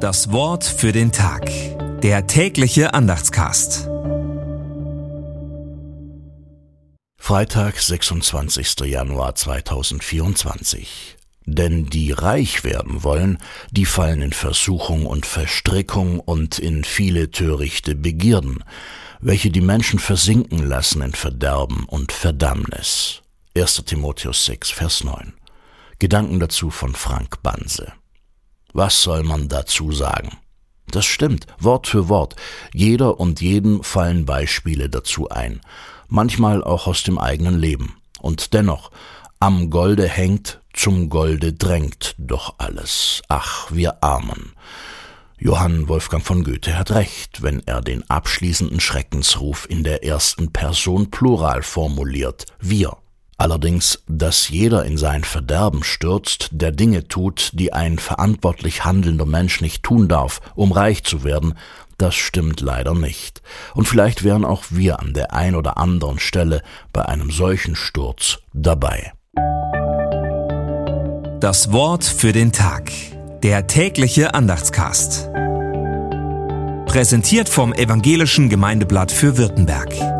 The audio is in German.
Das Wort für den Tag. Der tägliche Andachtscast. Freitag, 26. Januar 2024. Denn die reich werden wollen, die fallen in Versuchung und Verstrickung und in viele törichte Begierden, welche die Menschen versinken lassen in Verderben und Verdammnis. 1. Timotheus 6, Vers 9. Gedanken dazu von Frank Banse. Was soll man dazu sagen? Das stimmt, Wort für Wort. Jeder und jedem fallen Beispiele dazu ein, manchmal auch aus dem eigenen Leben. Und dennoch, am Golde hängt, zum Golde drängt doch alles. Ach, wir Armen. Johann Wolfgang von Goethe hat recht, wenn er den abschließenden Schreckensruf in der ersten Person Plural formuliert. Wir. Allerdings, dass jeder in sein Verderben stürzt, der Dinge tut, die ein verantwortlich handelnder Mensch nicht tun darf, um reich zu werden, das stimmt leider nicht. Und vielleicht wären auch wir an der ein oder anderen Stelle bei einem solchen Sturz dabei. Das Wort für den Tag. Der tägliche Andachtscast. Präsentiert vom Evangelischen Gemeindeblatt für Württemberg.